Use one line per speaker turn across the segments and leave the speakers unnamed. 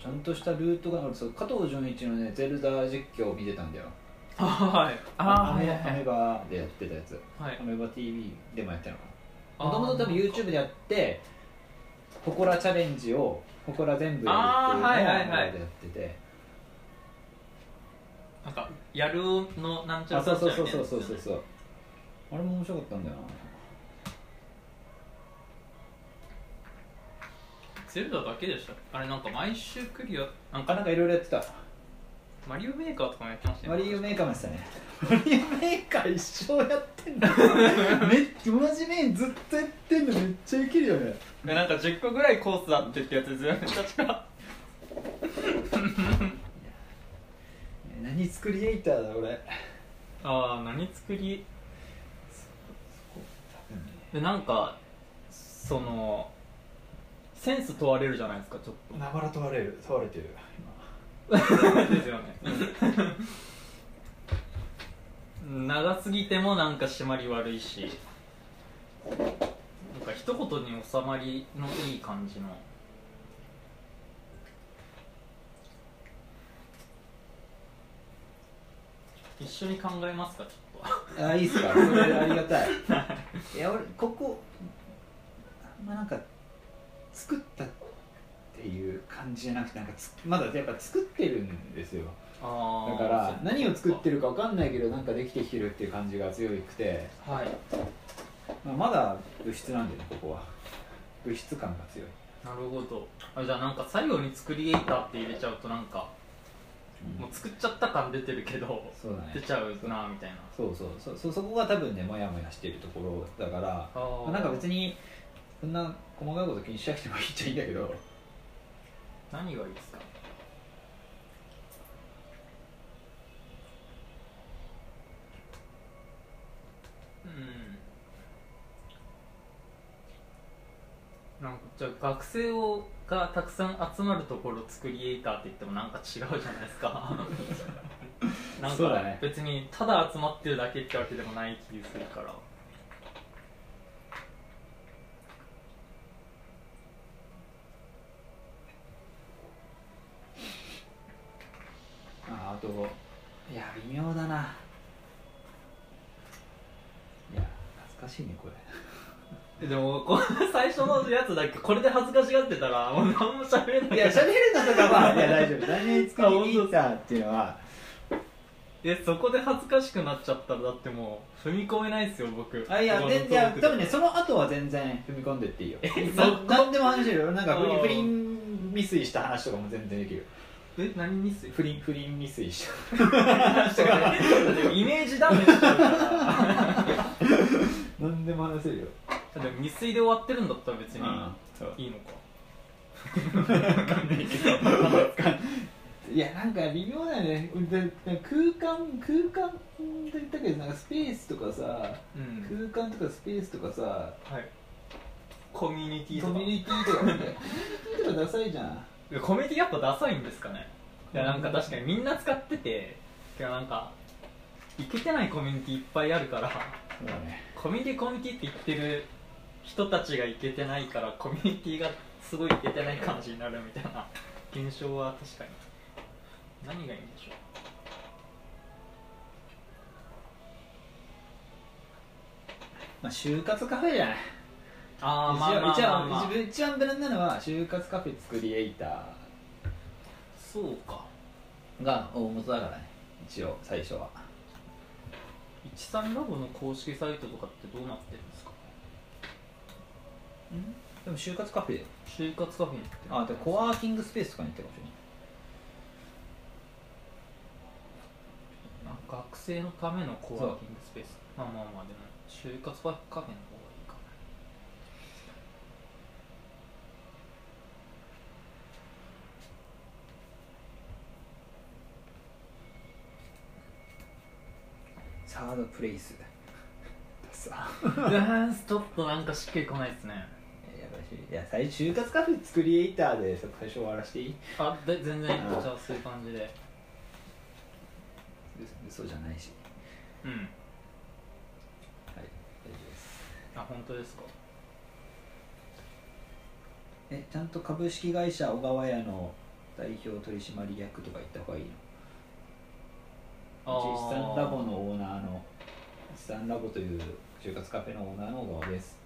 ちゃんとしたルートがあるそう加藤純一のねゼルダ実況を見てたんだよ。
あはい。あはいはい
アメバでやってたやつ。
はい。
アメバ TV でもやってるの。か
あ
なもともと多分 YouTube でやってほこらチャレンジをほこら全部やるっていうのを
あーはいはいは
やってて。
なんかやるのなんちゃ
あ
ら
そうそうそうそうそうそう。そうあれも面白かったんだよな
ゼルダだけでしたあれなんか毎週クリアなんか
あなんかいろいろやってた。
マリオメーカーとかもやってましたよ
マリオメーカーもやってたね。マリオメーカー一生やってんだ めっ同じ面ずっとやってんのめっちゃいけるよね。
でなんか10個ぐらいコースだってってやつずっと確か。
何作りエイターだ俺
ああ何作り？
多分ね。
でなんかそのセンス問われるじゃないですかちょっと。
なばら問われる。問われてる。
ですよね。長すぎてもなんか締まり悪いし。なんか一言に収まりのいい感じの。一緒に考えますかちょっ
今あいいっすか。それありがたい。いや俺ここまあなんか作ったっていう感じじゃなくてなんかつまだやっぱ作ってるんですよ。だから何を作って
る
るかわかんないけどなんかできてきてるっていう感じが強くて、
はい。
まあ、まだ物質なんでねここは。物質感が強い、
なるほど。あじゃあなんか最後に作りエイターって入れちゃうとなんかもう作っちゃった感出てるけど
そうだね。
出ちゃうなみたいな。
そうそう。そうそそこが多分ねモヤモヤしてるところだからまあなんか別にそんな細かいこと気にしなくてもいいっちゃいいんだけど。
何がいいですか？うん。なんかじゃあ学生をがたくさん集まるところ作りエイターって言ってもなんか違うじゃないですか。なんか別にただ集まってるだけってわけでもない気がするから
ああといや微妙だな。いや懐かしいねこれ。
でもこの最初のやつだけこれで恥ずかしがってたらもう何も喋れない
いや喋るのとかは いや大丈夫何作りに行ったっていうのは。
えそこで恥ずかしくなっちゃったらだってもう踏み込めないですよ僕。
あいやでいや多分ねその後は全然踏み込んでっていいよ。
そこ
ななんでも話せるよ。なんか不倫未遂した話とかも全然できるよ
え何ミス
不倫不倫未遂。し た
イメージダメージしちゃうから。
何でも話せるよ。
でも未遂で終わってるんだったら別にいいのか。
いやなんか微妙だよね。空間空間って言ったけどなんかスペースとかさ
うん。
空間とかスペースとかさ
はい。コミュニティとか。
コミュニティとかねコミュニティとかダサいじゃん
コミュニティやっぱダサいんですかね？いやなんか確かにみんな使ってていやなんかいけてないコミュニティいっぱいあるから
そうだね。
コミュニティコミュニティって言ってる人たちがいけてないからコミュニティがすごいいけてない感じになるみたいな現象は確かに。何がいいんでしょ
まあ就活カフェじゃない
ああまあまあ
一
まあ、まあ。
番一番一番無難なのは就活カフェ作りエイタ
そうか。
ーが大元だからね。一応最初は。
13ラボの公式サイトとかってどうなってるんですか？
でも就活カフェ
就活カフェに行ってる。
あでコワーキングスペースとかに行ってるかもしれない。
学生のためのコワーキングスペース。まあまあまあでも就活カフェの方がいいかな
サードプレイスさ
ちょっとなんかしっくりこないですね。
いしいや最初就活カフェ作りエイターで最初終わらせていい。
あで全然じ
あ
ゃあそういう感じで。
嘘じゃないし。
うん。
はい大丈夫です。
あ本当ですか？
えちゃんと株式会社小川屋の代表取締役とか言った方がいいの？
あー。
一産ラボのオーナーの一産ラボという就活カフェのオーナーの小川です。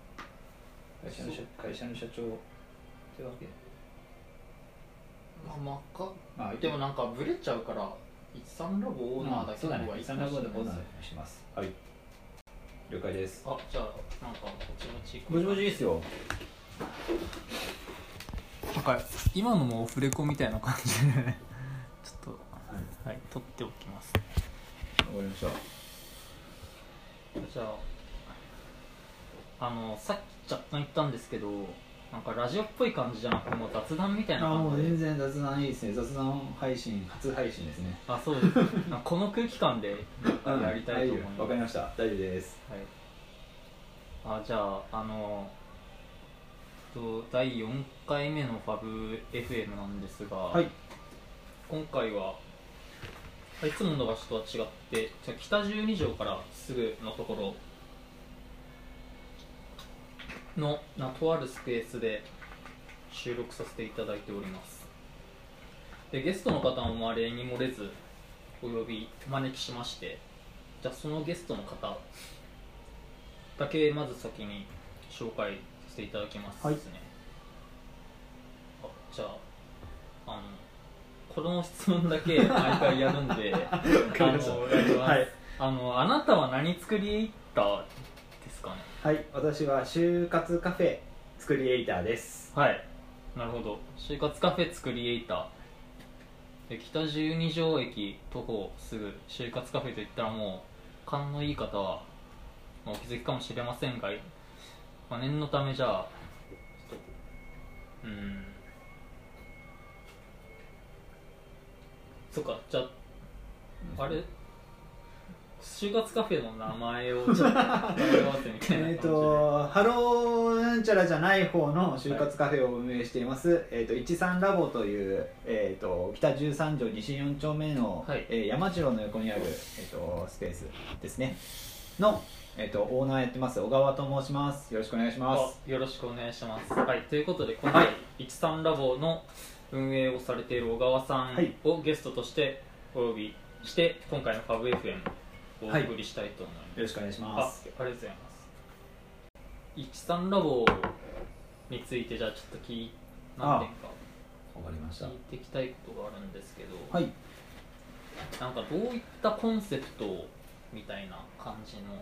会社の社会社の社長というわけ？
まあまあか
まあ
でもなんかブレちゃうから一三ラボオーナーだけ
そうだね
の方がい。い
一産ラボでオーナ
あ
ーします。はい。了解です。
じゃあなんかぼちぼち
ぼちぼちいいっすよ。
なんか今のもオフレコみたいな感じでちょっと
はい
はい取っておきます
りました。
じゃああのさっき若干言ったんですけどなんかラジオっぽい感じじゃなくてもう雑談みたいな
あもう
感じで。
全然雑談いいですね。雑談配信初配信ですね。
あそうです。この空気感でやりたいと思います、
わかりました。大丈夫です。
はい、あじゃああのと第4回目のファブ FM なんですが、
はい。
今回はいつもの場所とは違ってじゃあ北十二条からすぐのところのなとあるスペースで収録させていただいております。でゲストの方もまあ例に漏れずお呼びお招きしましてじゃあそのゲストの方だけまず先に紹介させていただきます
はい。
ですね、あじゃああのこの質問だけ毎回やるんで あの
はい。
あのあなたは何作りエイターですかね？
はい私は就活カフェ作りエイターです。
はい。なるほど。就活カフェ作りエイター。で北十二条駅徒歩すぐ就活カフェといったらもう勘のいい方は、まあお気づきかもしれませんが、まあ、念のためじゃあうんそっかじゃああれ？就活カフェの名前をちょっと答え合わせみたいな感じで。
えっ、とハローなんちゃらじゃない方の就活カフェを運営しています、えっ、と13ラボというえっ、と北13条西4丁目の、
はい。
えー山城の横にあるえっ、とスペースですね。のえっ、とオーナーやってます小川と申します。よろしくお願いします。
あよろしくお願いします。はい、ということで今回、
はい
一三ラボの運営をされている小川さん
はい。
をゲストとしてお呼びして今回のファブ FM をお送りしたいと思います。
よろしくお願いし
あ
ます。
ありがとうございます。一三ラボについてじゃあちょっと聞い何点か
わかりました。
聞いていきたいことがあるんですけど、
はい。
なんかどういったコンセプトみたいな感じの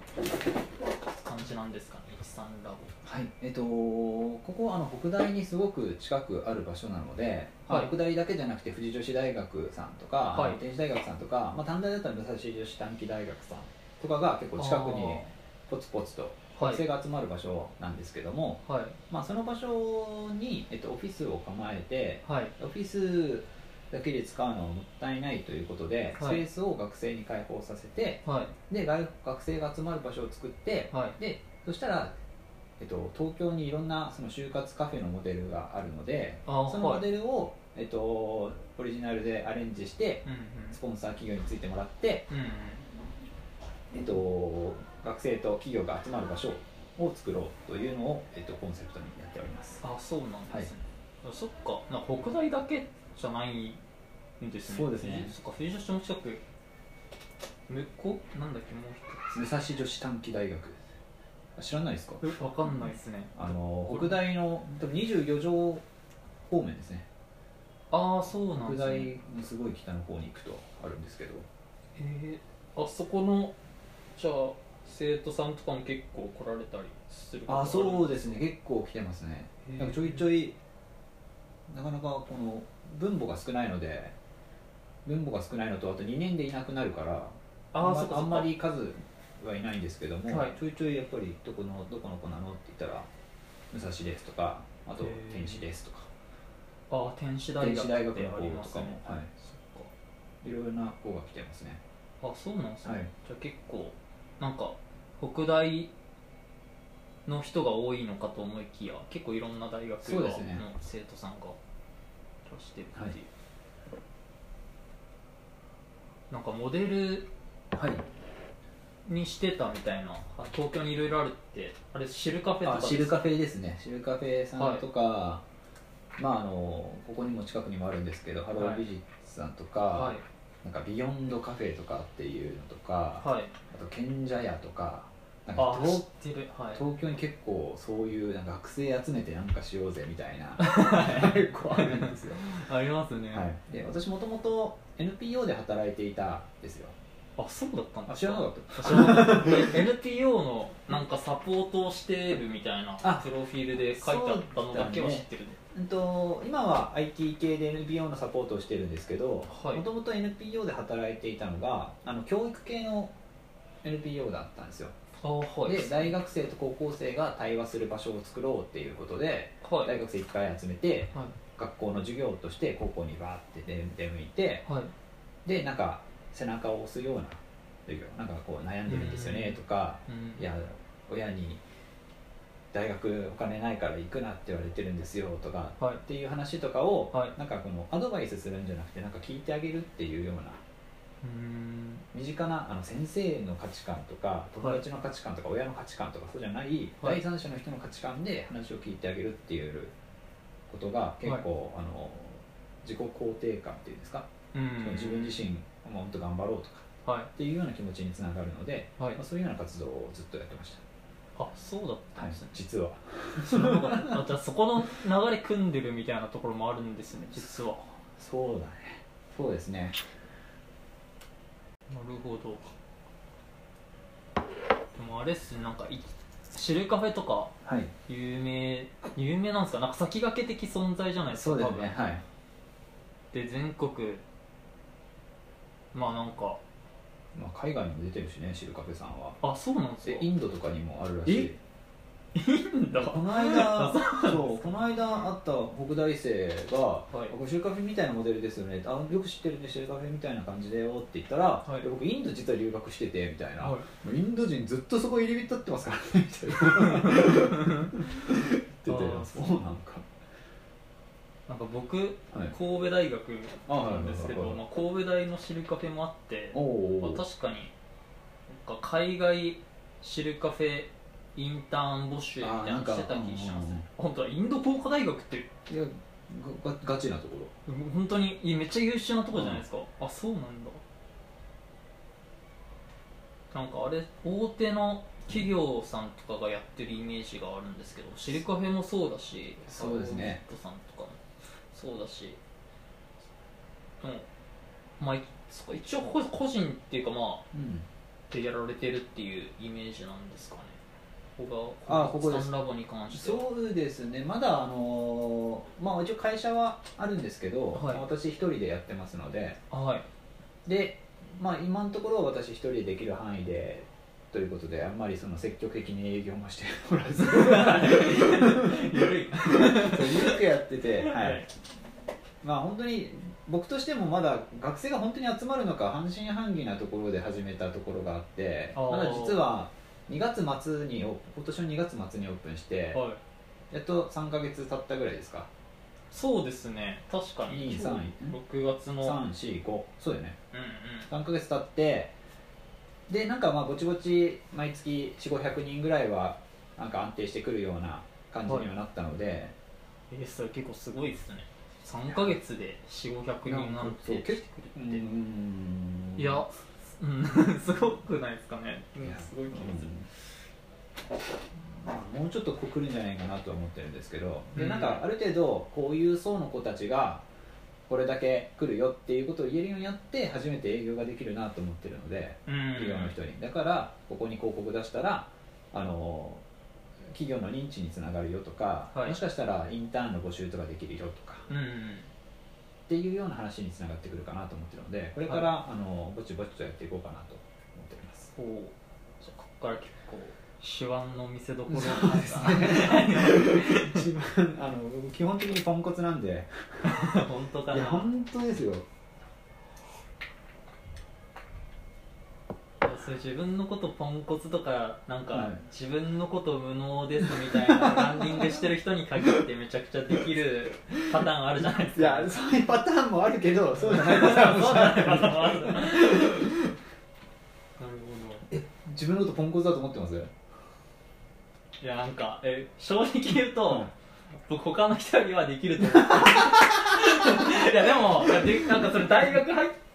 感じなんですかね一三ラボ。
はい。えっ、とここあの北大にすごく近くある場所なので、まあ
はい。
北大だけじゃなくて富士女子大学さんとか、
はい。
天使大学さんとか、まあ、短大だったら武蔵女子短期大学さんとかが結構近くにポツポツと
はい。
学生が集まる場所なんですけども、
はい。
まあ、その場所に、えっと、オフィスを構えて
はい。
オフィスだけで使うのはもったいないということで、
はい。
スペースを学生に開放させて
はい。
で外学生が集まる場所を作って
はい。
でそしたら、えっと、東京にいろんなその就活カフェのモデルがあるので
あ
そのモ
はい。
デルを、えっと、オリジナルでアレンジして
うん
スポンサー企業についてもらって、
うんうん。
えっと、学生と企業が集まる場所を作ろうというのを、えっと、コンセプトにやっております。
あそうなんですね、あそっか。な北大だけじゃないんですね。
そうですね。
そっか藤女子の近く。向こう？なんだっけ？もう
武蔵女子短期大学。あ知らないですか？
わかんないですね。
あの北大の多分24条方面ですね。
ああそうなん
北
ですね。
大のすごい北の方に行くとあるんですけど。
えー、あそこのじゃあ生徒さんとかも結構来られたりする
あそう
で
ですね。結構来てますね。なんかちょいちょいなかなかこの分母が少ないので分母が少ないのとあと2年でいなくなるからんま
あ
んまり数はいないんですけども、
はい。
ちょいちょいやっぱりどこのどこの子なのって言ったら武蔵ですとかあと天使ですとか。
ああ天使大学
天使大学の子とかも、はい、
そっか。
いろいろな子が来てますね。
あそうなんですね、
はい。
じゃあ結構なんか北大の人が多いのかと思いきや結構いろんな大学がの生徒さんが。いらしてるっていう、なんかモデル
はい
にしてたみたいな。あ東京にいろいろあるって。あれシルカフェとか
シルカフェですね。シルカフェさんとか、まああのここにも近くにもあるんですけどハロー美術さんとか、
はい。
なんかビヨンドカフェとかっていうのとか、
はい。
あと賢者屋とかなんか東
ってる。はい。
東京に結構そういうなんか学生集めてなんかしようぜみたいな。結構あるんですよ、
ありますね、
はい、で私もともと NPO で働いていたんですよ。
あそうだったん
あ
ですか
知らなかった。
知らなかった NPO のなんかサポートをしてるみたいな
あ
プロフィールで書いてあったのだけは知ってる
うんと今は IT 系で NPO のサポートをしてるんですけど
はい。
もともと NPO で働いていたのがあの教育系の NPO だったんですよ。
あはい
で大学生と高校生が対話する場所を作ろうっていうことで
はい。
大学生いっぱい集めて
はい。
学校の授業として高校にバーって出出向いて
はい。
でなんか背中を押すような授業なんかこう悩んでるんですよねとか
うん。
いや親に大学お金ないから行くなって言われてるんですよとか
はい
っていう話とかを、
はい。
なんかこのアドバイスするんじゃなくてなんか聞いてあげるっていうような
うん
身近なあの先生の価値観とか友達の価値観とか親の価値観とかそうじゃない、
はい。
第三者の人の価値観で話を聞いてあげるっていうことが結構、あの自己肯定感っていうんですか、
うん。
自分自身もっと頑張ろうとか
はい。
っていうような気持ちにつながるので、
はい。
まあ、そういうような活動をずっとやってました、
あそうだったんですね、
実は。
じゃあそこの流れ組んでるみたいなところもあるんですね実は。
そうだね。そうですね
なるほど。でもあれっすねなんかいシルカフェとか
はい。
有名有名なんですか？なんか先駆け的存在じゃないですか
そうです
多分。
ねはい。
で全国。まあなんか。
まあ、海外にも出てるしねシルカフェさんは。
あそうなんですか？
でインドとかにもあるらしいこの間 そうこの間会った北大生が「
はい。
僕シルカフェみたいなモデルですよね」あよく知ってるねシルカフェみたいな感じだよ」って言ったら、
はい。
で僕インド実は留学しててみたいな、
はい。
インド人ずっとそこ入り浸ってますからねみたいな。言っててそうなんか
なんか僕
はい。
神戸大学なんですけど、まあ、神戸大のシルカフェもあって
おお
まあ、確かになんか海外シルカフェインターン募集みたいなのしてた気します
うんうんうん。
本当はインド工科大学って
いやガチなところ。
本当にめっちゃ優秀なところじゃないですか、あそうなんだ。なんかあれ大手の企業さんとかがやってるイメージがあるんですけどシルカフェもそうだし
そうですね。
ットさんとかもそうだしでもまあ一応こ個人っていうかまあ
うん。
でやられてるっていうイメージなんですかねここが
あここです。
スタンラボに関して。は
そうですね。まだあのーまあ一応会社はあるんですけど、
はい。
私一人でやってますので。
はい。
でまあ今のところは私一人でできる範囲でということであんまりその積極的に営業もしておらず。緩くやってて、は
はい。
い、まあ本当に僕としてもまだ学生が本当に集まるのか半信半疑なところで始めたところがあってまだ実は2月末にオ今年の2月末にオープンして、
はい。
やっと3か月経ったぐらいですか？
そうですね。確かに。
2 3
6月の。うん
345そうだよね。
うん
3か月経ってでなんかまあぼちぼち毎月4500人ぐらいはなんか安定してくるような感じにはなったので、
えーそれ結構すごいですね。3ヶ月で4500人安定してくる
う
って。
ん。
いやうん。すごくないですかね。うん
いや
すごい気がす
もうちょっとこう来るんじゃないかなとは思ってるんですけどで
うん。
なんかある程度こういう層の子たちがこれだけ来るよっていうことを言えるようになって初めて営業ができるなと思ってるので
うん。
企業の人に。だからここに広告出したらあの企業の認知につながるよとか、
はい。
もしかしたらインターンの募集とかできるよとか。
うんうん
っていうような話につながってくるかなと思ってるのでこれから、あのぼちぼちとやっていこうかなと思っております。
ほうじゃあここから結構手腕の見せ所な ん
そう
で
ですすね。一番あの基本的にポンコツなんで。
本当かな。
いや本当ですよ
それ自分のことポンコツとかなんか、
はい。
自分のこと無能ですみたいな ランディングしてる人に限ってめちゃくちゃできるパターンあるじゃないです
い
か
やそういうパターンもあるけどそうじゃないパターンも
ある。なる。ほ
自分のことポンコツだと思ってます？
どいやなんかえ正直言うと、僕他の人よりはできると思って いやでもなんかそれ大学入って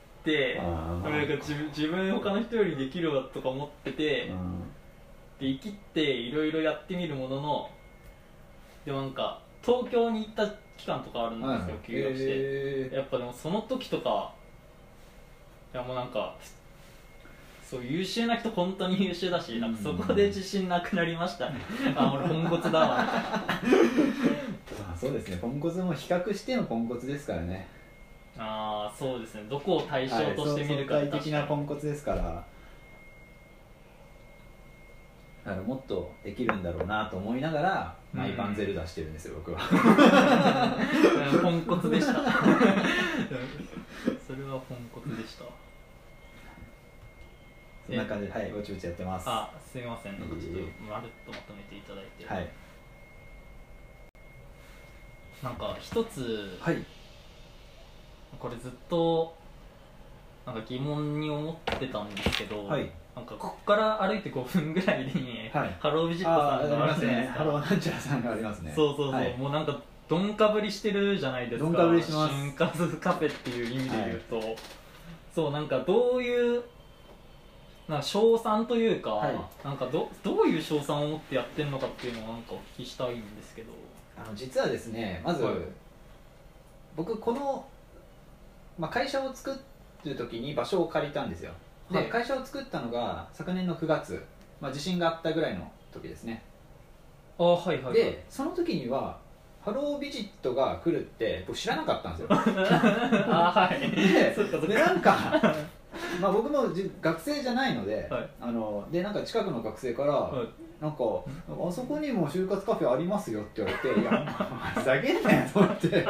あー。
なんか自分自分他の人よりできるわとか思ってて、
うん。
で生きっていろいろやってみるもののでもなんか東京に行った期間とかあるんですよ、休業して、
へー。
やっぱでもその時とかいやもうなんかそう優秀な人本当に優秀だし、なんかそこで自信なくなりましたね。あ俺ポンコツだわ。
そうですね。ポンコツも比較してのポンコツですからね
ああそうですね。どこを対象として見るか
はいそう相対的なポ
ン
ンコツですからだからもっとできるんだろうなと思いながら、
うん。
マイパンゼル出してるんですよ僕は。
ポンコツでしたそれはポンコツでした。
そんな感じではいぼちぼちやってます。
あすみません。なんかちょっとまるっとまとめていただいて、
はい。
なんか一つ
はい
これずっとなんか疑問に思ってたんですけど、
はい。
なんかここから歩いて5分ぐらいに、
はい。
ハロービジッ
ツ
さんがある
ますね。
じゃないですか
ハローなんちゃらさんがありますね。
そうそうそう、
はい。
もうなんかどんかぶりしてるじゃないですか。
どんかぶりします。
就活カフェっていう意味で言うと、そうなんかどういうなんか勝算というか、
はい。
なんかどどういう勝算を持ってやってるのかっていうのをなんかお聞きしたいんですけど。
あの実はですねまず、
はい。
僕この、まあ、会社を作る時に場所を借りたんですよ。で、
はい。
会社を作ったのが昨年の9月、まあ、地震があったぐらいの時ですね。
ああはいはいはい。
でその時にはハロービジットが来るって僕知らなかったんですよ。
あーはい。
で
そ
でなんかまあ僕もじ学生じゃないので,、
はい。
あのでなんか近くの学生から、
はい。
なんかあそこにも就活カフェありますよって言われていや ふざけんなよと思って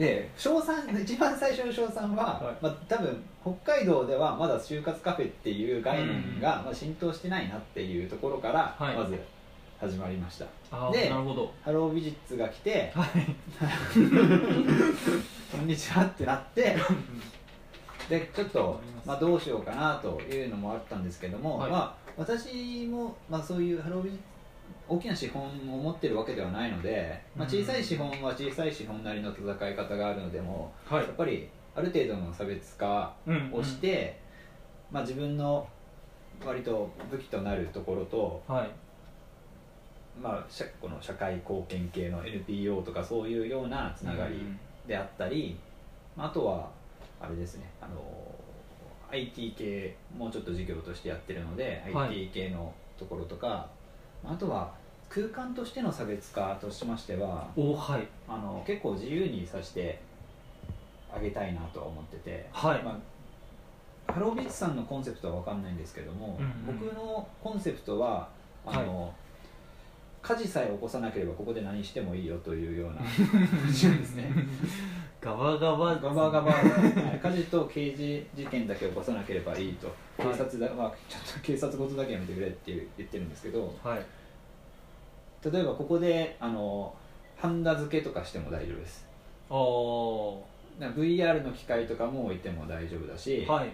で賞賛一番最初の賞賛は、
はい。
まあ、多分北海道ではまだ就活カフェっていう概念が、
うん
まあ、浸透してないなっていうところから
はい。
まず始まりました、で
なるほど。
ハロービジッツが来て
はい。
こんにちはってなってでちょっと
ま
あ、どうしようかなというのもあったんですけども、
はい。
まあ、私も、まあ、そういうハロービジ大きな資本を持ってるわけではないので、まあ、
うん。
小さい資本は小さい資本なりの戦い方があるのでも
はい。
やっぱりある程度の差別化
うん
をして、まあ、自分の割と武器となるところと、
はい。
まあ、社この社会貢献系の NPO とかそういうようなつながりであったり、まあ、あとはあれですねあの IT 系もうちょっと事業としてやってるので、
はい。
IT 系のところとかあとは空間としての差別化としましては
おはい。
あの結構自由にさせてあげたいなとは思ってて、
はい。
まあ、ハロービッツさんのコンセプトは分かんないんですけども、
うんうん。
僕のコンセプトはあの、火事さえ起こさなければここで何してもいいよというような。ですね
ガバガバ。
ガバガバ、はい。火事と刑事事件だけ起こさなければいいと。警
はい。
察だ、まあ、ちょっと警察ごとだけやめてくれって言ってるんですけど
はい
例えばここであのハンダ付けとかしても大丈夫です。
あー。
だから VR の機械とかも置いても大丈夫だし、
はい。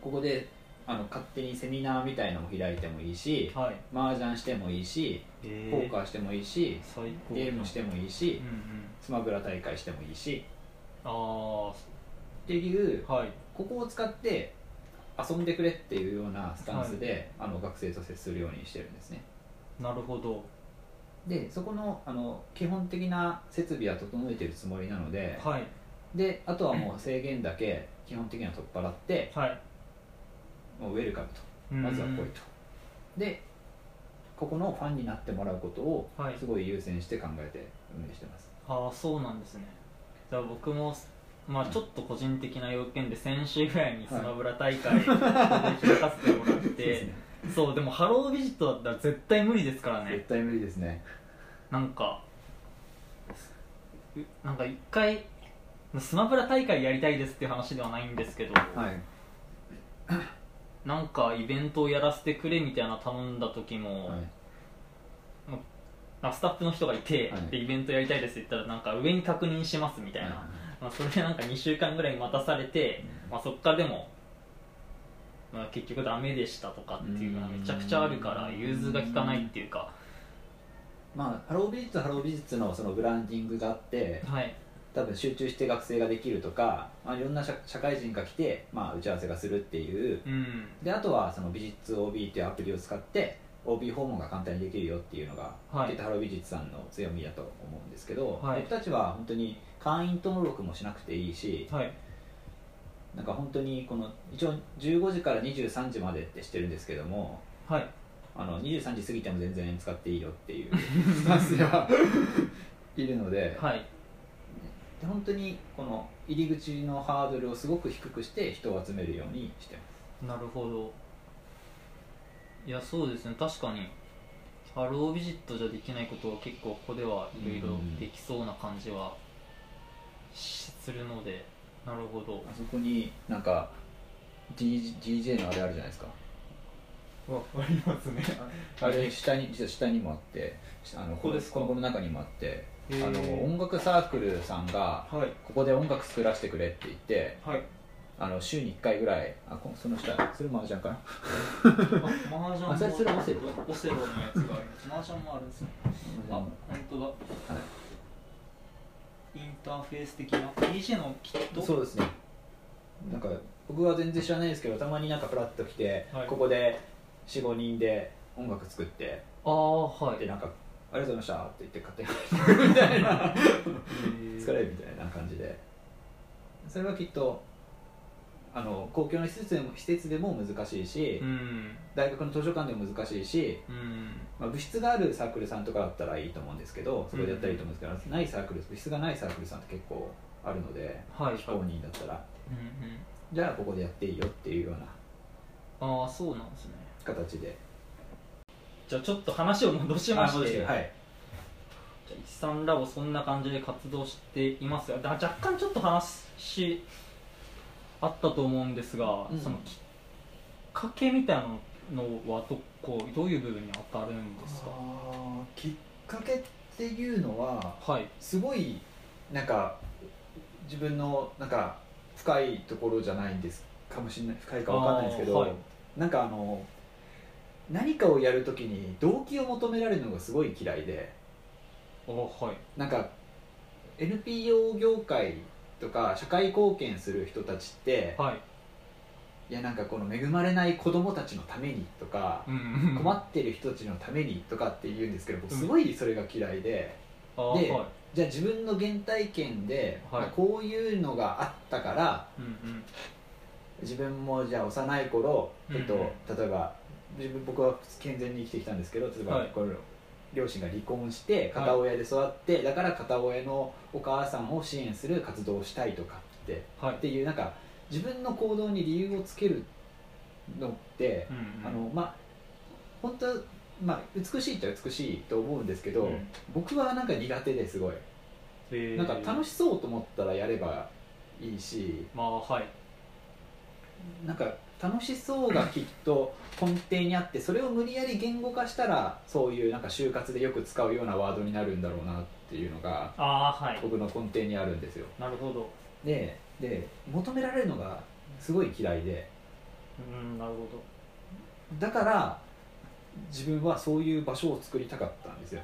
ここであの勝手にセミナーみたいのも開いてもいいし
はい。
麻雀してもいいし
え
ポーカーしてもいいしゲームしてもいいし
うんうん。
スマブラ大会してもいいし。
あ
っていう
あはい。
ここを使って遊んでくれっていうようなスタンスで、あの学生と接するようにしてるんですね
なるほど。
でそこのあの基本的な設備は整えてるつもりなので
はい。
であとはもう制限だけ基本的には取っ払って
はい。
もうウェルカムと。まずは来いと。でここのファンになってもらうことを
はい。
すごい優先して考えて運営してます、
ああそうなんですね。じゃあ僕もまあちょっと個人的な要件で先週ぐらいにスマブラ大会で開かせてもらって、
ですね
そうでもハロービジットだったら絶対無理ですからね。
絶対無理ですね。
なんかうなんか一回スマブラ大会やりたいですっていう話ではないんですけど、
はい。
なんかイベントをやらせてくれみたいな頼んだ時も、
はい。
あスタッフの人がいて、
はい。
でイベントやりたいですって言ったらなんか上に確認しますみたいな、まあ、それでなんか2週間ぐらい待たされて、まあ、そっからでも、まあ、結局ダメでしたとかっていうのがめちゃくちゃあるから融通が利かないっていうか。
まあハロービジッツはハロービジッツのそのブランディングがあって
はい。
多分集中して学生ができるとか、まあ、いろんな社社会人が来て、まあ、打ち合わせがするっていう。
うん。
であとはその美術 OB っていうアプリを使って OB 訪問が簡単にできるよっていうのが、
はい。
ハロービジッツさんの強みだと思うんですけど、
はい。
僕たちは本当に会員登録もしなくていいし
はい
なんか本当にこの一応15時から23時までってしてるんですけども
はい。
あの23時過ぎても全然使っていいよっていう。スタンスがいるので、
はい。
で本当にこの入り口のハードルをすごく低くして人を集めるようにしてま
なるほど。いやそうですね。確かにハロービジットじゃできないことは結構ここではいろいろできそうな感じはしするのでなるほど。
すあそこになんか DJ, DJ のあれあるじゃないですか。
わかりますね。
あれ下に実は下にもあってあの
ここですか？
この中にもあってあの音楽サークルさんが
はい。
ここで音楽作らせてくれって言って
はい。
あの週に1回ぐらいあこその下それ麻雀かな？
あマージャンも
あそれそれオセロ？
オセロのやつがあります。マージャンもあるんですね。あ本当だインターフェース的な DJ のキット？
そうですね。なんか僕は全然知らないですけどたまになんかフラッと来て、
はい。
ここで45人で音楽作って
ああはい。
でなんか「ありがとうございました」って言って勝手にみたいな。疲れるみたいな感じで。それはきっとあの公共の施設でも施設でも難しいし、
うん。
大学の図書館でも難しいし、
うん。
まあ、部室があるサークルさんとかだったらいいと思うんですけどそこでやったらいいと思うんですけど、ないサークル部室がないサークルさんって結構あるので
はい。
非公認だったら。
うんうん。
じゃあここでやっていいよっていうような
ああそうなんですね。
形で。
じゃあちょっっと戻しまして。
はい。
じゃあ一三ラボそんな感じで活動していますがだ若干ちょっと話あったと思うんですが、
うん。
そのきっかけみたいなのはどこどういう部分に当たるんですか？
きっかけっていうのは
はい。
すごいなんか自分のなんか深いところじゃないんですかもしれない深いかわかんないですけど、
はい。
なんかあの何かをやるときに動機を求められるのがすごい嫌いで。
あはい。
なんか NPO 業界とか社会貢献する人たちって
はい。
いやなんかこの恵まれない子供たちのためにとか
うん。
困ってる人たちのためにとかって言うんですけど僕すごいそれが嫌いで、で
あーはい。
じゃあ自分の原体験で、
はい。
まあこういうのがあったから
うんうん。
自分もじゃあ幼い頃、
うん
えっと、例えば自分僕は健全に生きてきたんですけど例えば、
はい。
これ両親が離婚して片親で育って、だから片親のお母さんを支援する活動をしたいとかって
はい。
っていうなんか自分の行動に理由をつけるのって、
うんうん。
あのまあ本当はまあ美しいっちゃ美しいと思うんですけど、
うん。
僕はなんか苦手ですごい。
へー。
なんか楽しそうと思ったらやればいいし
まあはい。
なんか楽しそうがきっと根底にあってそれを無理やり言語化したらそういうなんか就活でよく使うようなワードになるんだろうなっていうのが
ああはい。
僕の根底にあるんですよ。
なるほど。
でで求められるのがすごい嫌いで。
うんなるほ
だから自分はそういう場所を作りたかったんですよ。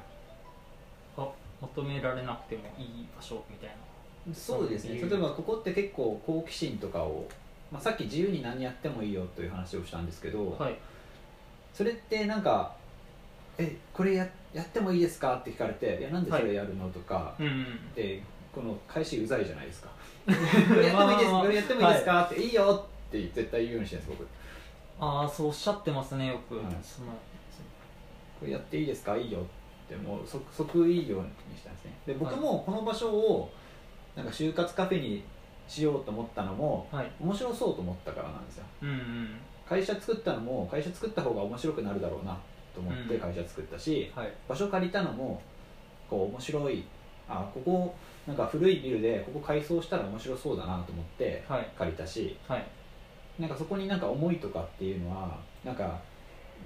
どあ求められなくてもいい場所みたいな。
そうですね。例えばここって結構好奇心とかを、まあ、さっき自由に何やってもいいよという話をしたんですけど、
はい。
それってなんか「えこれややってもいいですか?」って聞かれて「いやなんでそれやるの?」とか、
うんうん。
でこの返しうざいじゃないですか「こ れやってもいいです。これやってもいいですか?」って「いいよ」って絶対言うようにしてるんです僕。
ああそうおっしゃってますねよく、
はい。
その
これやっていいですか？いいよってもう即即いいようにしたんですね。で僕もこの場所をなんか就活カフェにしようと思ったのも
はい。
面白そうと思ったからなんですよ。
うんうん。
会社作ったのも会社作った方が面白くなるだろうなと思って
うん。
会社作ったし、
はい。
場所借りたのもこう面白いあここなんか古いビルでここ改装したら面白そうだなと思って
はい。
借りたし
はい。
なんかそこになんか思いとかっていうのはなんか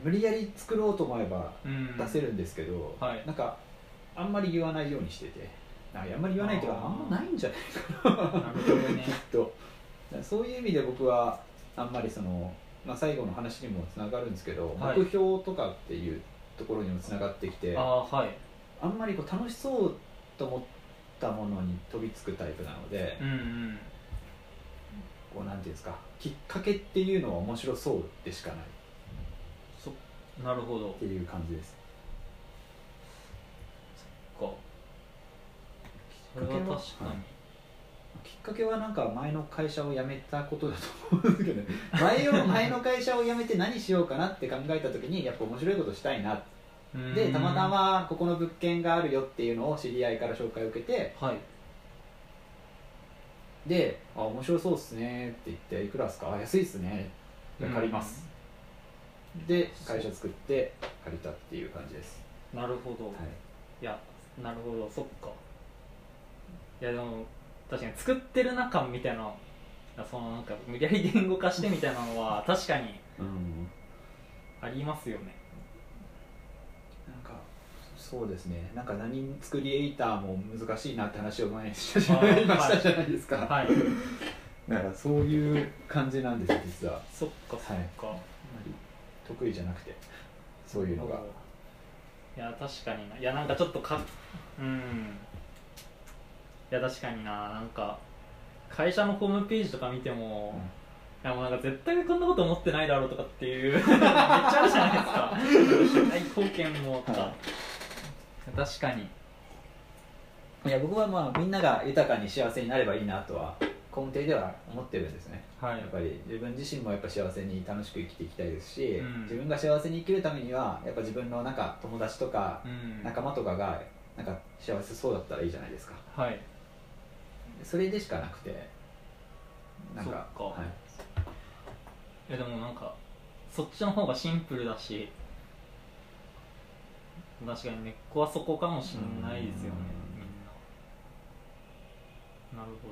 無理やり作ろうと思えば
うん。
出せるんですけど、
はい。
なんかあんまり言わないようにしててああんまり言わないというか
あ
んまないんじゃない
なるほどね。
きっと。そういう意味で僕はあんまりその、まあ、最後の話にもつながるんですけど、
はい。
目標とかっていうところにもつながってきて
ああはい。
あんまりこう楽しそうと思ったものに飛びつくタイプなので、
うんうん。
こうなんていうんですかきっかけっていうのは面白そうでしかない。っ
そなるほど。
ていう感じです
かそれは確かに、
きっかけはなんか前の会社を辞めたことだと思うんですけどね。前を前の会社を辞めて何しようかなって考えた時にやっぱ面白いことしたいな。
うん。
でたまたまここの物件があるよっていうのを知り合いから紹介を受けて
はい。
で「あ面白そうっすね」って言って「いくらですか？あ安いっすね」借ります、で会社作って借りたっていう感じです、
なるほど、
はい。
いやなるほど。そっかいやでも確かに作ってる中みたいなそのなんか無理やり言語化してみたいなのは確かに
うん
ありますよね。
なんかそうですね。なんか何作りエイターも難しいなって話を前にしたじゃない
あー
ましたじゃないですか、
はい。
だからそういう感じなんですよ実は。
そっかそっか、
あんまり得意じゃなくて。そういうのが。
いや確かにな。いやなんかちょっとかうんいや確かにな。なんか会社のホームページとか見ても、いやもうなんか絶対こんなこと思ってないだろうとかっていう めっちゃあるじゃないですか。社会貢献もとか、
は
確かに。
いや僕はまあみんなが豊かに幸せになればいいなとは根底では思ってるんですね。
はい。
やっぱり自分自身もやっぱ幸せに楽しく生きていきたいですし、
うん。
自分が幸せに生きるためにはやっぱ自分のなんか友達とか
うん。
仲間とかがなんか幸せそうだったらいいじゃないですか。
はい
それでしかなくて。なんか
そっか。
はい。
いやでもなんかそっちの方がシンプルだし確かに根っこはそこかもしれないですよね
うん。
みんな。なるほ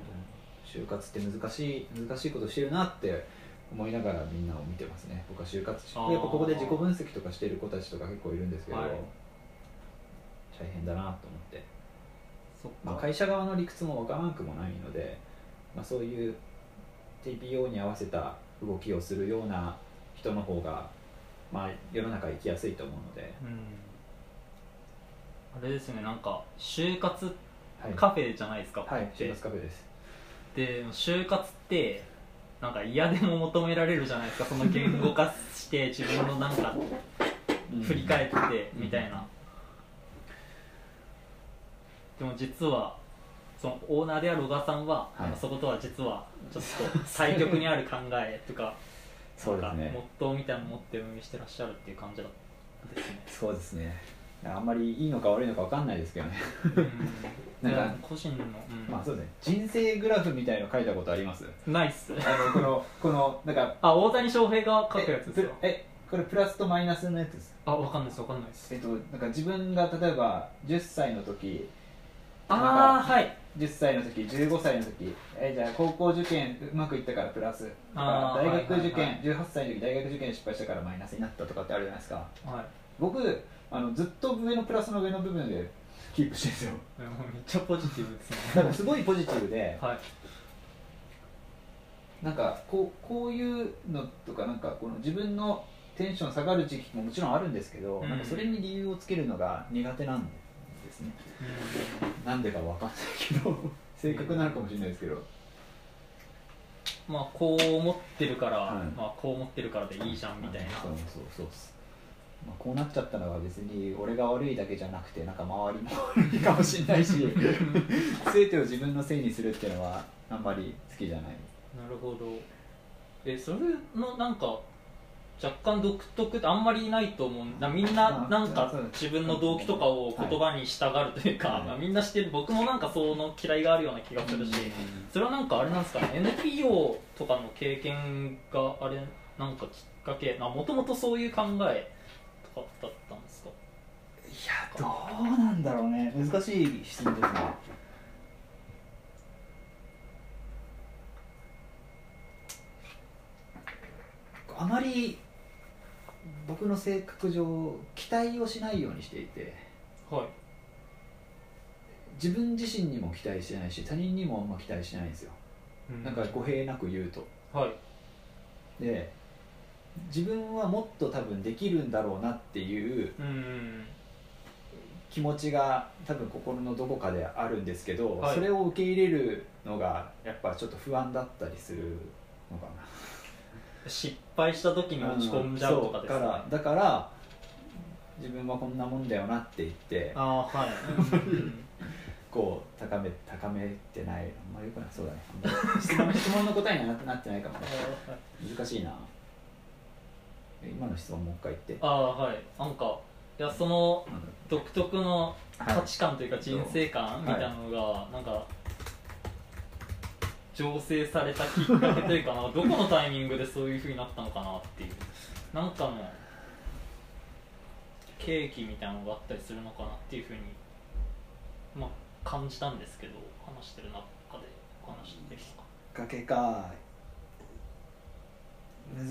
就活って難しい難しいことしてるなって思いながらみんなを見てますね。僕は就活し
あー。
やっぱここで自己分析とかしてる子たちとか結構いるんですけど、
はい。
大変だなと思って、まあ、
か
会社側の理屈もわからなくもないので、まあ、そういう TPO に合わせた動きをするような人の方が、まあ、世の中生きやすいと思うので、
うん。あれですねなんか就活
はい、
カフェじゃないですか、
はい、
で
就活カフェです。
で就活ってなんか嫌でも求められるじゃないですかその言語化して自分のなんか振り返ってみたいな、でも実はそのオーナーである小川さんは、
はい。
そことは実はちょっと対極にある考えとか
そうですね。
モットーみたいなの持って運営してらっしゃるっていう感じだですね
そうですね。あんまりいいのか悪いのかわかんないですけどね。
うん。
なんか
個人の、うん。
まあそうですね。人生グラフみたいの書いたことあります？
ナイス
あのこのこのなんか
あ大谷翔平が書くやつですよ。
ええこれプラスとマイナスのやつです。
あわかんないですわかんないです。
えっとなんか自分が例えば10歳の時
あ
なん
あはい。
10歳の時15歳の時。えじゃあ高校受験うまくいったからプラス。大学受験、
はいはい
18歳の時大学受験失敗したからマイナスになったとかってあるじゃないですか。
はい。
僕あのずっと上のプラスの上の部分でキープしてるんですよ。
めっちゃポジティブです
だか
ね
らすごいポジティブで
はい。
なんかこうこういうのとかなんかこの自分のテンション下がる時期ももちろんあるんですけど、
うん。
なんかそれに理由をつけるのが苦手なんですね。なんでかわかんないけど 性格なのかもしれないですけど、
まあこう思ってるから、
はい。
まあこう思ってるからでいいじゃんみたいな。
そうそうそうっす、まあ、こうなっちゃったのは別に俺が悪いだけじゃなくてなんか周りも悪いかもしれないし 全てを自分のせいにするっていうのはあんまり好きじゃない。
なるほど。えそれのなんか若干独特ってあんまりないと思う。なみんな
まあ
なんか自分の動機とかを言葉に従うというか、
はい。
まあみんな知ってる僕もなんかその嫌いがあるような気がするし、それはなんかあれなんですかね NPO とかの経験があれなんかきっかけもともとそういう考えとかだったんですか？
いやどうなんだろうね。難しい質問ですね。あまり僕の性格上期待をしないようにしていて
はい。
自分自身にも期待してないし他人にもあんま期待してないんですよ。なんか語弊なく言うと。
はい。
で自分はもっと多分できるんだろうなっていう
うん
気持ちが多分心のどこかであるんですけど、
はい。
それを受け入れるのがやっぱちょっと不安だったりするのか
失敗した時に
な
落ち込んじゃうとかです
そうからだから自分はこんなもんだよなって言って
ああはい、
こう高め高めてない。あんまりよくない。そうだね。あんまり質問質問の答えにはななってないかもね。難しいな。え今の質問もう一回言って。
ああはい。なんかいやその独特の価値観というか人生観みたいなのがなんか醸成されたきっかけというかなどこのタイミングでそういうふうになったのかなっていう。なんかの契機みたいなのがあったりするのかなっていうふうにまあ感じたんですけど話してる中でお話できたか
きっかけか。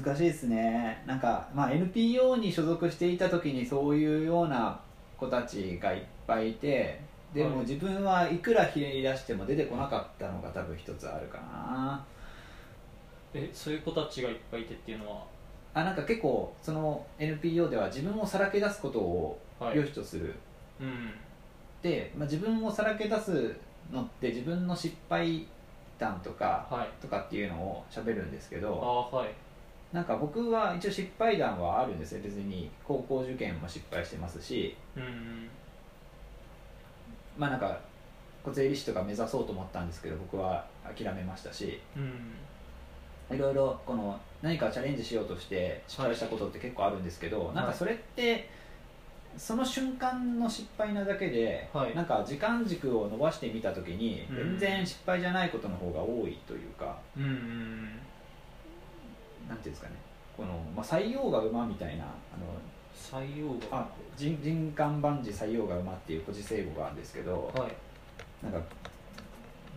難しいですね。なんか、まあ、NPO に所属していた時にそういうような子たちがいっぱいいてでも
はい。
自分はいくらひねり出しても出てこなかったのが多分一つあるかな。
えそういう子たちがいっぱいいてっていうのは？
あなんか結構その NPO では自分をさらけ出すことを
はい。
良しとする、
うん
で、まあ、自分をさらけ出すのって自分の失敗談とか
はい。
とかっていうのを喋るんですけ
あ
ど
あはい。
なんか僕は一応失敗談はあるんですよ。別に高校受験も失敗してますし
うん
まあなんか税理士とか目指そうと思ったんですけど僕は諦めましたし
うん。
いろいろこの何かチャレンジしようとして失敗したことって結構あるんですけど、なんかそれってその瞬間の失敗なだけで、
はい。
なんか時間軸を伸ばしてみた時に
うん。
全然失敗じゃないことの方が多いというか、
うんうん。
なんていうんですかね。この、まあ、採用が馬みたいなあの
採用が。
あ人人間万事採用が馬っていう古事成語があるんですけど、
はい。
なんか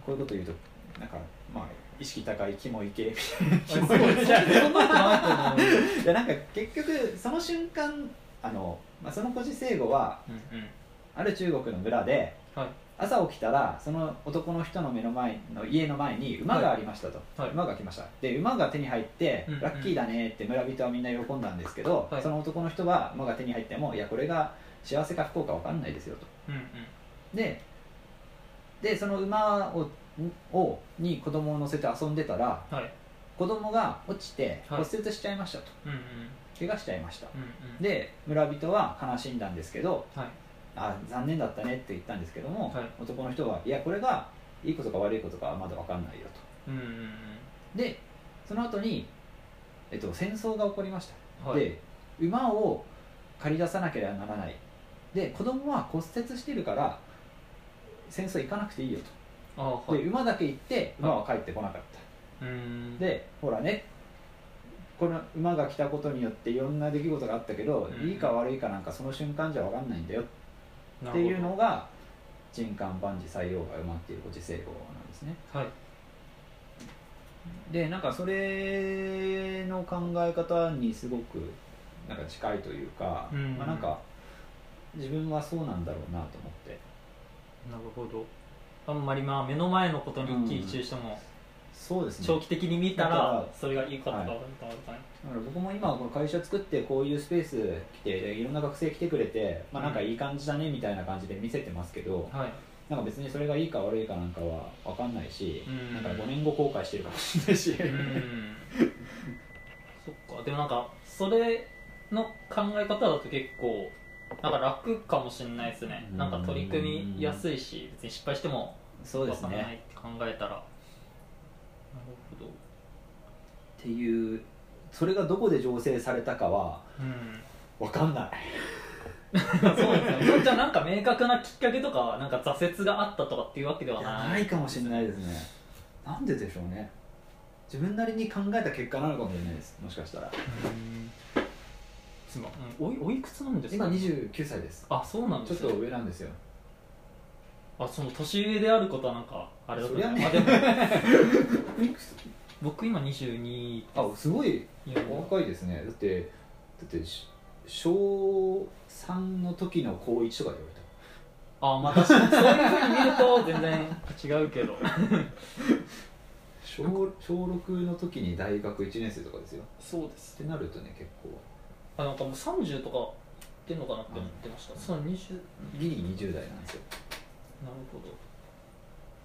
こういうこと言うとなんかまあ意識高いキモい系みたいなキモい
そうですそんなことないと思う。
いやなんか結局その瞬間あの、まあ、その古事成語は
うんうん。
ある中国の村で
はい
朝起きたらその男の人の目の前の家の前に馬がありましたと、
はい。
馬が来ました。で馬が手に入って、
うんうん。
ラッキーだねって村人はみんな喜んだんですけど、
はい。
その男の人は馬が手に入ってもいやこれが幸せか不幸か分かんないですよと。
うんうん。
ででその馬ををに子供を乗せて遊んでたら
はい。
子供が落ちて
はい。
骨折しちゃいましたと、
うんうん。
怪我しちゃいました。
うんうん。
で村人は悲しんだんですけど
はい
あ残念だったねって言ったんですけども、
はい。
男の人はいやこれがいいことか悪いことかはまだ分かんないよと。
うんうんうん。
でその後にえっと戦争が起こりました、
はい。
で馬を借り出さなければならない。で子供は骨折してるから戦争行かなくていいよと、
あはい。
で馬だけ行って馬は帰ってこなかった、
うーん。
でほらねこの馬が来たことによっていろんな出来事があったけど、
うん。
いいか悪いかなんかその瞬間じゃ分かんないんだよって
なるほど。
いうのが人間万事採用が馬っていう古事成語なんですね。
はい。
でなんかそれの考え方にすごくなんか近いというか、
うん。
まあ、なんか自分はそうなんだろうなと思って。
なるほど。あんまりまあ目の前のことに一喜一憂しても、
そうですね。
長期的に見た
ら
らそれがいいかとか悪い。か悪い
だから僕も今この会社作ってこういうスペース来てでいろんな学生来てくれて、まあ、なんかいい感じだねみたいな感じで見せてますけど、
はい。
なんか別にそれがいいか悪いかなんかは分かんないし、
うん。
なんか5年後後悔してるかもしれないし、
うん。そっか。でもなんかそれの考え方だと結構なんか楽かもしれないですね。
うん。
なんか取り組みやすいし別に失敗しても
そうです
わからない
ね
って考えたら。なるほど。
っていうそれがどこで醸成されたかは
うん。
分かんない。
そうですね。じゃあなんか明確なきっかけとかなんか挫折があったとかっていうわけではない。
ないかもしれないですね。なんででしょうね。自分なりに考えた結果なのかもしれないです。もしかしたら。
うん。おいおいくつなんですか？
今29歳です。
あそうなんですね。
ちょっと上なんですよ。
あその年上であることはなんかあれだと
そりゃね。
あでも 僕今22
あすごい。
いや
お若いですね。だってだってし小3の時の高1とかで言われた。
あまあ確かに。そういうふうに見ると全然違うけど。
小小6の時に大学1年生とかですよ。
そうです。
ってなるとね結構。
あなんかもう30とかってんのかなって思ってました、その20
ギリ20代なんですよ。
なるほ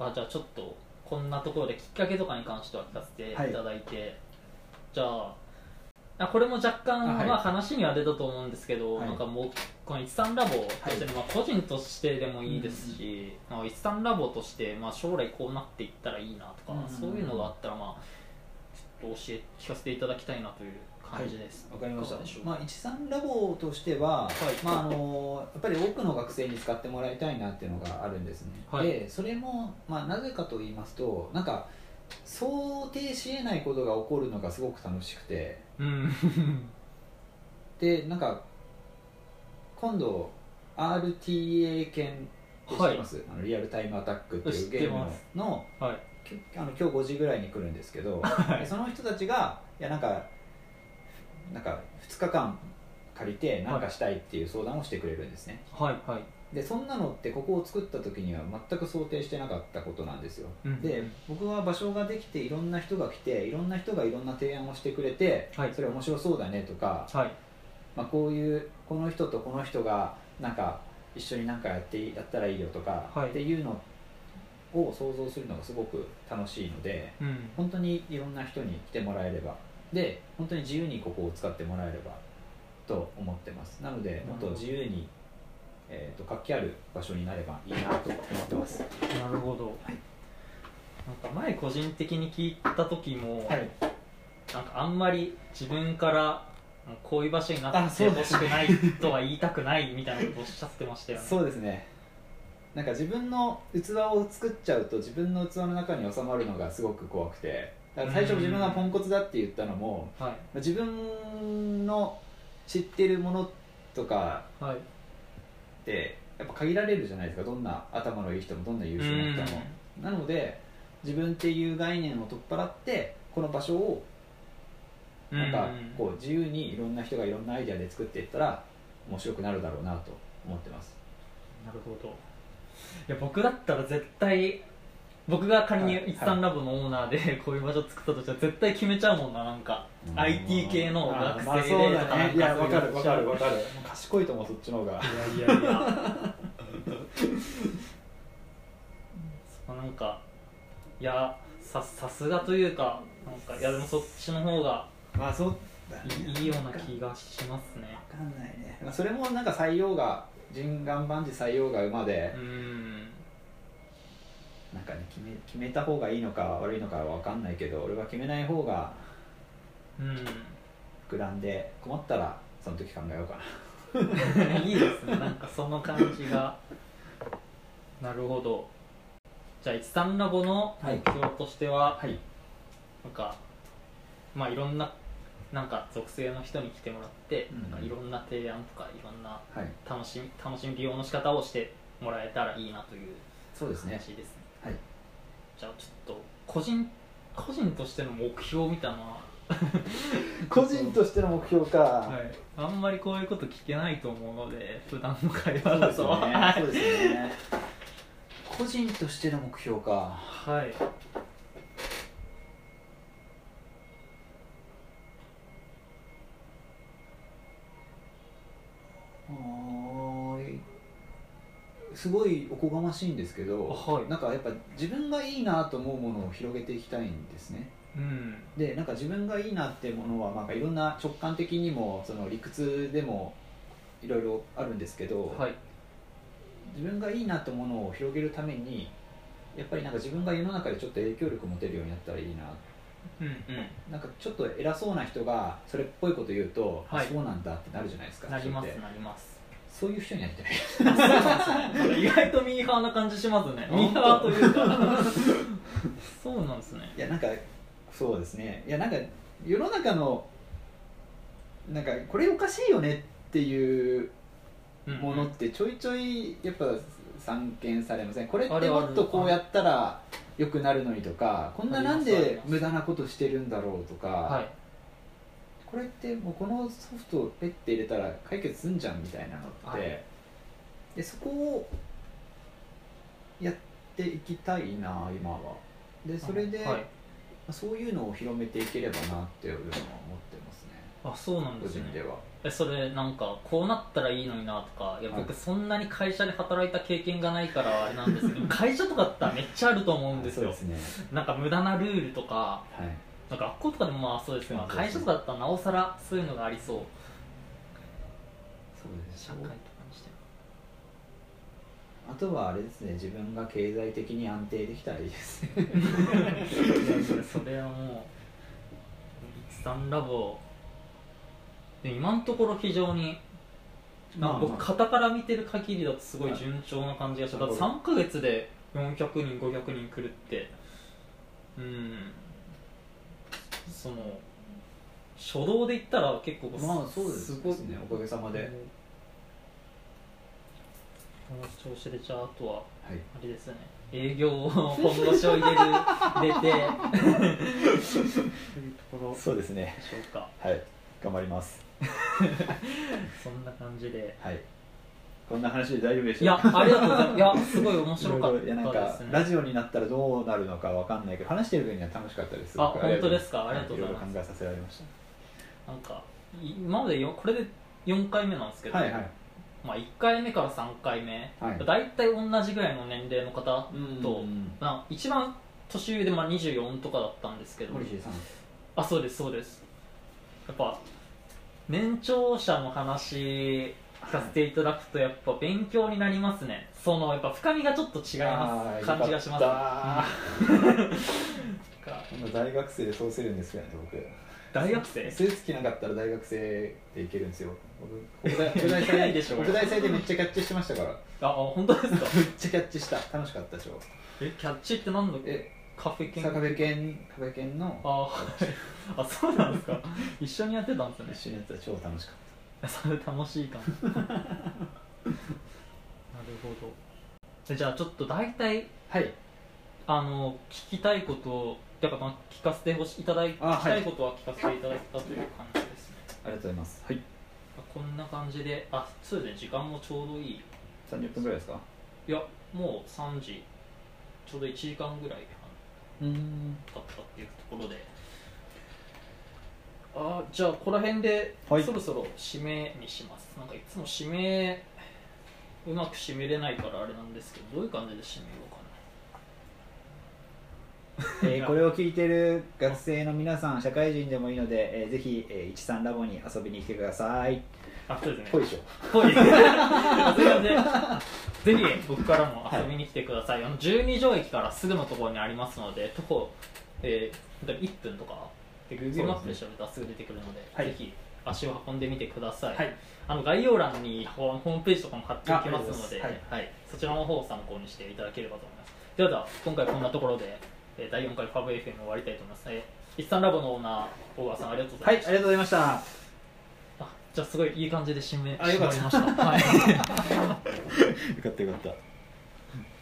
ど。あじゃあちょっとこんなところできっかけとかに関しては聞かせてい。ただいて、じゃああこれも若干、まあ、話には出たと思うんですけど、
はい。
なんかもうこの一三ラボとして、まあ、個人としてでもいいですし、まあ、一三ラボとして、まあ、将来こうなっていったらいいなとか、
うん。
そういうのがあったら、まあ、と教え聞かせていただきたいなという感じです、
わかりました。
いかがでしょうか
まあ、13ラボとしては、
い。
まあ、あのやっぱり多くの学生に使ってもらいたいなっていうのがあるんですね、
はい。
でそれも、まあ、なぜかと言いますとなんか想定しえないことが起こるのがすごく楽しくて。
うん。
でなんか今度 RTA 研って知ってます、あのリアルタイムアタックっていうゲームの。の
はい。
きあの今日5時ぐらいに来るんですけど、で その人たちがいやなんかなんか2日間借りて何かしたいっていう相談をしてくれるんですね、
はいはい。
でそんなのってここを作った時には全く想定してなかったことなんですよ、
うん。
で僕は場所ができていろんな人が来ていろんな人がいろんな提案をしてくれて、
はい。
それ面白そうだねとか、
はい。
まあ、こういうこの人とこの人がなんか一緒に何かやってやったらいいよとか、
はい。
っていうのを想像するのがすごく楽しいので
うん。
本当にいろんな人に来てもらえればで本当に自由にここを使ってもらえればと思ってます。なのでもっと自由に、えー、と活気ある場所になればいいなと思ってます。
なるほど、
はい。
なんか前個人的に聞いた時も、
はい。
なんかあんまり自分からこういう場所にな
あ
ってほしくないとは言いたくないみたいなことをおっしゃってましたよね。
そうですねなんか自分の器を作っちゃうと自分の器の中に収まるのがすごく怖くてだから最初自分がポンコツだって言ったのも
はい。
自分の知ってるものとか
はい
ってやっぱ限られるじゃないですか。どんな頭のいい人もどんな優秀な人も。なので自分っていう概念を取っ払ってこの場所を
うん
なんか
うん。
こう自由にいろんな人がいろんなアイデアで作っていったら面白くなるだろうなと思ってます。
なるほどいや僕だったら絶対僕が仮に
はい
一三ラボのオーナーで こういう場所作ったとしたら絶対決めちゃうもんななんか。IT 系の学生でとかなん
いやわかるわかるわかる。賢いと思うそっちの方が。
いやいやいや。そうなんかいやささすがというかなんかいやでもそっちの方が
まあそうだ
いいような気がしますね。
わかんないね。まあそれもなんか採用が人願万事採用が馬で
う
なんかね決め決めた方がいいのか悪いのかは分かんないけど俺は決めない方が
うん。
膨らんで困ったらその時考えようか
いいですね。なんかその感じが。なるほど。じゃあ一三ラボの目標としては、
なはい。
なんかまあいろんななんか属性の人に来てもらって、
うん。
なんかいろんな提案とかいろんな
はい。
楽しみ楽しみ利用の仕方をしてもらえたらいいなという
そうですね。
話ですね。
はい。
じゃあちょっと個人個人としての目標みたいな。
個人としての目標か、
はい、あんまりこういうこと聞けないと思うので普段の会話だと。
そうですよね。
はい
そうですよね。個人としての目標か。
はい
すごいおこがましいんですけど、
はい。
なんかやっぱ自分がいいなと思うものを広げていきたいんですね。
うん。
でなんか自分がいいなってものはなんかいろんな直感的にもその理屈でもいろいろあるんですけど、
はい。
自分がいいなってものを広げるためにやっぱりなんか自分が世の中でちょっと影響力を持てるようになったらいいな。
うんうん。
なんかちょっと偉そうな人がそれっぽいこと言うと、
はい。
あそうなんだってなるじゃないですか
なりますなります
そういう人になりたい
意外とミーハーな感じしますね。ミーハーというか。そうなんですね。
いやなんかそうですね。いやなんか世の中のなんかこれおかしいよねっていうものってちょいちょいやっぱ散見されません？これってもっとこうやったら良くなるのにとかこんななんで無駄なことしてるんだろうとか、
はい
これってもうこのソフトをペッて入れたら解決すんじゃんみたいなのって、
はい。
でそこをやっていきたいな今は。でそれで、
はい。
そういうのを広めていければなっていうのは思ってますね。
あそうなん
個
ですね。
人では。
えそれなんかこうなったらいいのになとかいや
はい。
僕そんなに会社で働いた経験がないからあれなんですけど 会社とかだったらめっちゃあると思うんですよ。
そうですね。
なんか無駄なルールとか
はい
学校とかでもまあそうですけど、
そうそう
会社とかだったらなおさらそういうのがありそう。
そうです
社会とかにして
あとはあれですね。自分が経済的に安定できたらいいですね。
それはもう一三ラボ。で今のところ非常に
まあまあ。
肩から見てる限りだとすごい順調な感じがしてだって3ヶ月で400人500人来るって。うんその初動で言ったら結構
まあそうです
すごい
ね。おかげさまで、
この調子でじゃああとは
はい。
あれですね。営業を本腰を入れる入れて。というところでし
そうですね。
ょうか。
はい。頑張ります。
そんな感じで。
はいこんな話で大丈夫でし
いや
ょうか？
ありがとうございます。いやすごい面白かっ
いやなん
たで
か
すね
ラジオになったらどうなるのかわかんないけど話してる分には楽しかったです。
あ
僕
本当ですか？ありがとうございます。
考えさせられまし
なんかい今までよこれで4回目なんですけど、
たはいはい。
まあ、1回目から3回目、
はい。
大体同じぐらいの年齢の方と、
うん
まあ、一番年上でまあ24とかだったんですけど。あそうですそうです。やっぱ年長者の話聞かせていただくとやっぱ勉強になりますね。そのやっぱ深みがちょっと違います。感じがします。
よか
なんか
った今度大学生でそうするんですけどね僕。
大学生？
スーツ着なかったら大学生でいけるんですよ。僕国大国大
いけないでしょ
国大祭でめっちゃキャッチしてましたから
ああ本当ですか
めっちゃキャッチした楽しかったでしょ
えキャッチってなんだっけ
え
カフェ犬
さカフェ犬カフェ犬の
あはいあそうなんですか一緒にやってたんですね
一緒にやったら超楽しかっ
それ楽しいかも。なるほど。でじゃあちょっと大体
たはい。
あの聞きたいことをだからまあ聞かせてほしいいただい
あ
聞きたい。ことは聞かせていただいたという感じですね。
ありがとうございます。はい。
こんな感じであそうですね時間もちょうどいい。
30分ぐらいですか？
いやもう3時ちょうど1時間ぐらい
うん。
経ったっていうところであじゃあここら辺で、
はい。
そろそろ締めにします。なんかいつも締めうまく締めれないからあれなんですけどどういう感じで締めようか
えーこれを聞いてる学生の皆さん社会人でもいいので、えーぜひ、えー、13ラボに遊びに来てください。
なあそうですね。
ほいでしょ。
ぽい ぜひ僕からも遊びに来てください、あの12条駅からすぐのところにありますので徒歩、えー、1分とか。で Google マップで調べたらすぐ出てくるので、
はい。
ぜひ足を運んでみてください、
はい。
あの概要欄にホホームページとかも貼っておきますので
あありがとうござい。
はい。そちらの方を参考にしていただければと思います。ではでは今回こんなところで、えー第4回ファブ FM 終わりたいと思います、えー、一三ラボのオーナー大川さんありがとうございました、
はいありがとうございました。
あじゃあすごいいい感じで締め
あよかった。
ました。はい。
よかったよかった。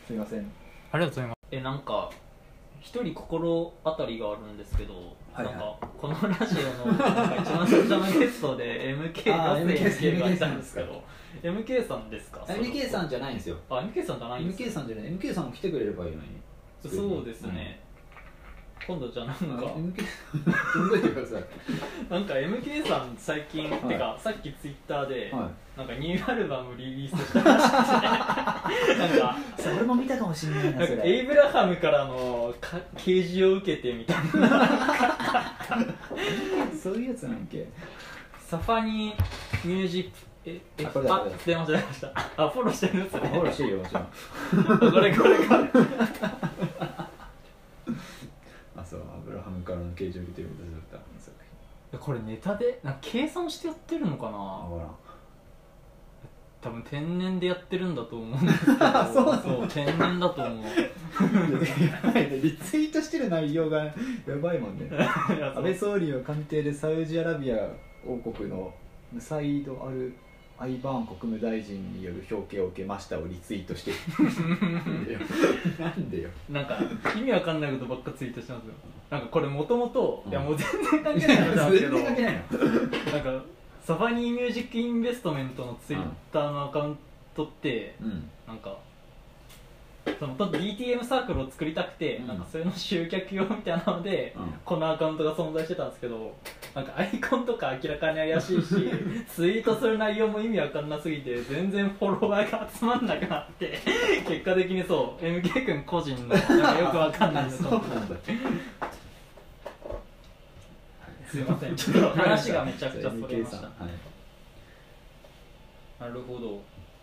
すいません。
ありがとうございます。えなんか一人心当たりがあるんですけど、
はいはい。
なんかこのラジオの一番最初のゲストで MK
あー
ガス
MK
がいたんですけど MK さんですか
？MK さんじゃないんですよ。
あ MK さんじゃないんですか
MK さんじゃない。MK さんも来てくれればいいのに。
そうですね、今度じゃあなんか
MK 覚えてください。
なんか MK さん最近、
はい。
てかさっきツイッターで、
は
なんかニューアルバムリリースしたらしくて。なんか
いそれも見たかもしれない
なんかエイブラハムからのか啓示を受けてみたいな。
そういうやつなんけ
サファニーミュージックええ
あこれだこれだ。
出ました出ました。あフォローしてるんですね。
ほらしてるよもちろん。
これこれこれ
あそうアブラハムからの形状を見てることだったんですよ
これネタでなんか計算してやってるのか
あ
な
ほら
多分天然でやってるんだと思うんですけど。
そう
そう。天然だと思う。
やばいねリツイートしてる内容がやばいもんね。安倍総理は官邸でサウジアラビア王国のムサイド・アル・アイバーン国務大臣による表敬を受けましたをリツイートして。るなんでよ。なんでよ
なんか意味わかんないことばっかツイートしてますよ。なんかこれもともと
うん。
いやもう全然関係ない話なんですけど。
全然関係ないの。
なんかサファニーミュージックインベストメントのツイッターのアカウントって、
うん。
なんかその DTM サークルを作りたくて、
うん。
なんかそれの集客用みたいなので、
うん。
このアカウントが存在してたんですけどなんかアイコンとか明らかに怪しいし ツイートする内容も意味わかんなすぎて全然フォロワーが集まんなくなって結果的にそう MK 君個人のなんかよくわかんないの
そうなんだ。
すいません。ちょっと話がめちゃくちゃそれました。
はい。
なるほど